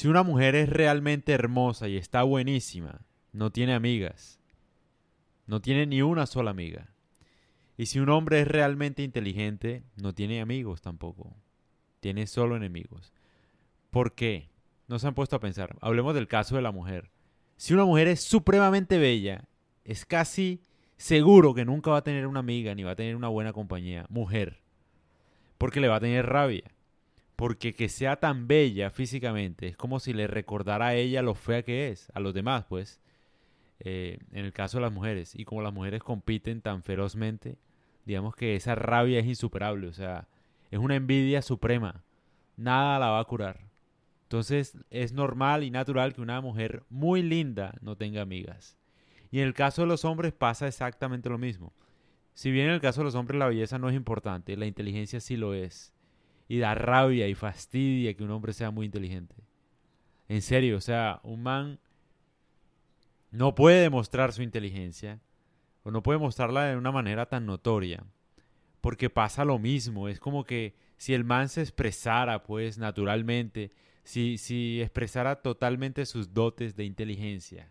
Si una mujer es realmente hermosa y está buenísima, no tiene amigas. No tiene ni una sola amiga. Y si un hombre es realmente inteligente, no tiene amigos tampoco. Tiene solo enemigos. ¿Por qué? No se han puesto a pensar. Hablemos del caso de la mujer. Si una mujer es supremamente bella, es casi seguro que nunca va a tener una amiga ni va a tener una buena compañía. Mujer. Porque le va a tener rabia. Porque que sea tan bella físicamente es como si le recordara a ella lo fea que es, a los demás, pues. Eh, en el caso de las mujeres. Y como las mujeres compiten tan ferozmente, digamos que esa rabia es insuperable. O sea, es una envidia suprema. Nada la va a curar. Entonces es normal y natural que una mujer muy linda no tenga amigas. Y en el caso de los hombres pasa exactamente lo mismo. Si bien en el caso de los hombres la belleza no es importante, la inteligencia sí lo es. Y da rabia y fastidia que un hombre sea muy inteligente. En serio, o sea, un man no puede demostrar su inteligencia o no puede mostrarla de una manera tan notoria. Porque pasa lo mismo, es como que si el man se expresara pues naturalmente, si, si expresara totalmente sus dotes de inteligencia,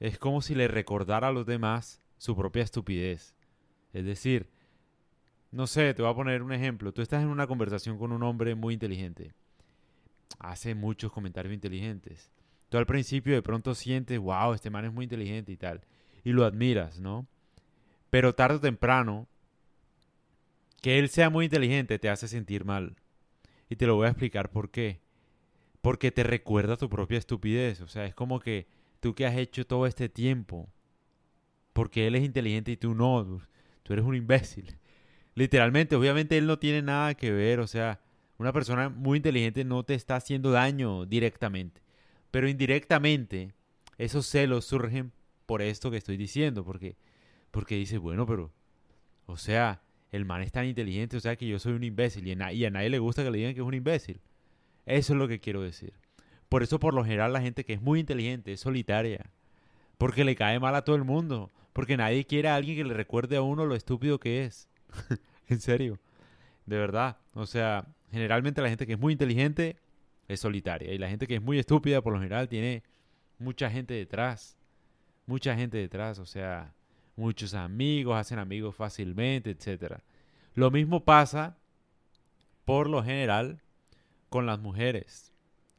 es como si le recordara a los demás su propia estupidez. Es decir, no sé, te voy a poner un ejemplo. Tú estás en una conversación con un hombre muy inteligente. Hace muchos comentarios inteligentes. Tú al principio de pronto sientes, wow, este man es muy inteligente y tal. Y lo admiras, ¿no? Pero tarde o temprano, que él sea muy inteligente te hace sentir mal. Y te lo voy a explicar por qué. Porque te recuerda tu propia estupidez. O sea, es como que tú que has hecho todo este tiempo, porque él es inteligente y tú no, tú eres un imbécil. Literalmente, obviamente él no tiene nada que ver, o sea, una persona muy inteligente no te está haciendo daño directamente, pero indirectamente esos celos surgen por esto que estoy diciendo, porque porque dice, bueno, pero o sea, el man es tan inteligente, o sea, que yo soy un imbécil y a, y a nadie le gusta que le digan que es un imbécil. Eso es lo que quiero decir. Por eso por lo general la gente que es muy inteligente es solitaria. Porque le cae mal a todo el mundo. Porque nadie quiere a alguien que le recuerde a uno lo estúpido que es. en serio. De verdad. O sea, generalmente la gente que es muy inteligente es solitaria. Y la gente que es muy estúpida por lo general tiene mucha gente detrás. Mucha gente detrás. O sea, muchos amigos, hacen amigos fácilmente, etc. Lo mismo pasa por lo general con las mujeres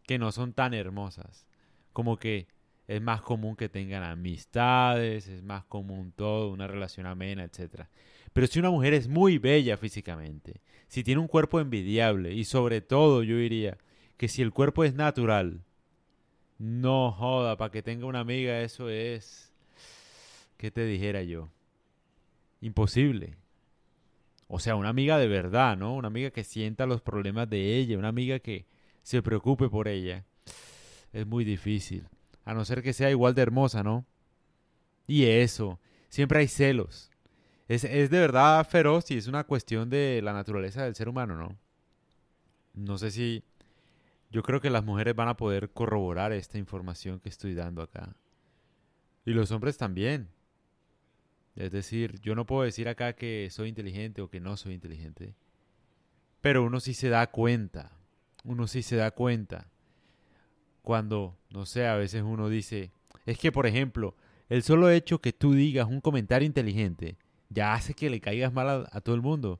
que no son tan hermosas. Como que es más común que tengan amistades, es más común todo, una relación amena, etc. Pero si una mujer es muy bella físicamente, si tiene un cuerpo envidiable y sobre todo yo diría que si el cuerpo es natural, no joda, para que tenga una amiga eso es... ¿Qué te dijera yo? Imposible. O sea, una amiga de verdad, ¿no? Una amiga que sienta los problemas de ella, una amiga que, se preocupe por ella. Es muy difícil. A no ser que sea igual de hermosa, ¿no? Y eso, siempre hay celos. Es, es de verdad feroz y es una cuestión de la naturaleza del ser humano, ¿no? No sé si... Yo creo que las mujeres van a poder corroborar esta información que estoy dando acá. Y los hombres también. Es decir, yo no puedo decir acá que soy inteligente o que no soy inteligente. Pero uno sí se da cuenta uno sí se da cuenta. Cuando, no sé, a veces uno dice, es que por ejemplo, el solo hecho que tú digas un comentario inteligente ya hace que le caigas mal a, todo el mundo.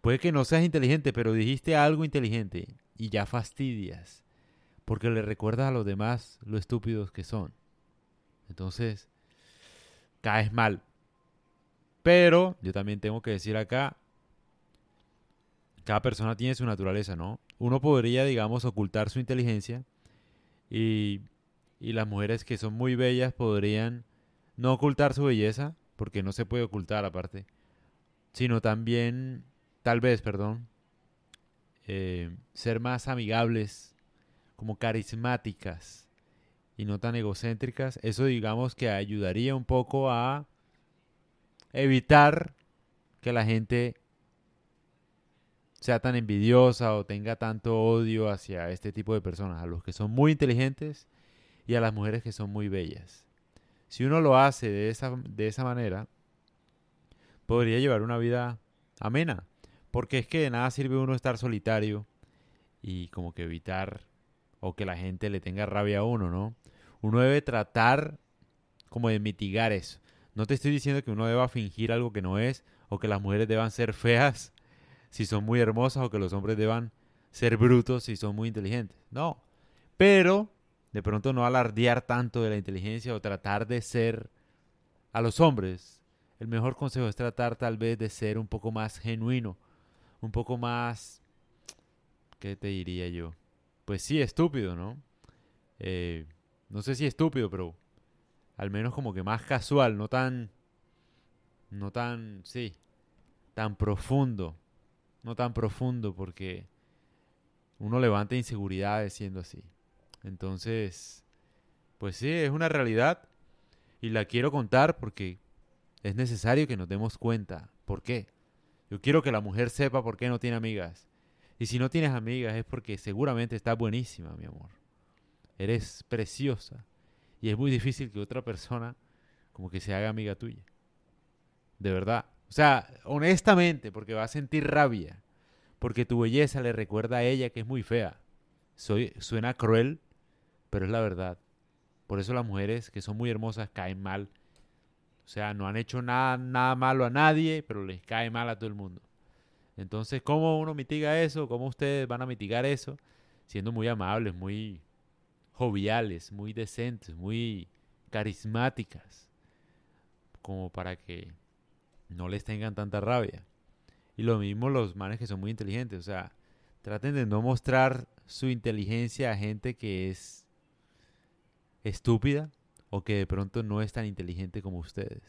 Puede que no seas inteligente, pero dijiste algo inteligente y ya fastidias, porque le recuerdas a los demás lo estúpidos que son. Entonces, caes mal. Pero yo también tengo que decir acá, cada persona tiene su naturaleza, ¿no? Uno podría, digamos, ocultar su inteligencia y, y las mujeres que son muy bellas podrían no ocultar su belleza, porque no se puede ocultar aparte, sino también, tal vez, perdón, eh, ser más amigables, como carismáticas y no tan egocéntricas. Eso digamos que ayudaría un poco a evitar que la gente sea tan envidiosa o tenga tanto odio hacia este tipo de personas, a los que son muy inteligentes y a las mujeres que son muy bellas. Si uno lo hace de esa, de esa manera, podría llevar una vida amena, porque es que de nada sirve uno estar solitario y como que evitar o que la gente le tenga rabia a uno, ¿no? Uno debe tratar como de mitigar eso. No te estoy diciendo que uno deba fingir algo que no es, o que las mujeres deban ser feas si son muy hermosas, o que los hombres deban ser brutos si son muy inteligentes. No. Pero de pronto no alardear tanto de la inteligencia o tratar de ser a los hombres. El mejor consejo es tratar tal vez de ser un poco más genuino, un poco más, ¿qué te diría yo? Pues sí, estúpido, ¿no? Eh, no sé si estúpido, pero al menos como que más casual, no tan, no tan, sí, tan profundo, no tan profundo porque uno levanta inseguridades siendo así. Entonces, pues sí, es una realidad y la quiero contar porque es necesario que nos demos cuenta. ¿Por qué? Yo quiero que la mujer sepa por qué no tiene amigas. Y si no tienes amigas es porque seguramente estás buenísima, mi amor. Eres preciosa. Y es muy difícil que otra persona como que se haga amiga tuya. De verdad. O sea, honestamente, porque va a sentir rabia. Porque tu belleza le recuerda a ella que es muy fea. Soy, suena cruel, pero es la verdad. Por eso las mujeres que son muy hermosas caen mal. O sea, no han hecho nada, nada malo a nadie, pero les cae mal a todo el mundo. Entonces, ¿cómo uno mitiga eso? ¿Cómo ustedes van a mitigar eso? Siendo muy amables, muy joviales, muy decentes, muy carismáticas, como para que no les tengan tanta rabia. Y lo mismo los manes que son muy inteligentes, o sea, traten de no mostrar su inteligencia a gente que es estúpida o que de pronto no es tan inteligente como ustedes.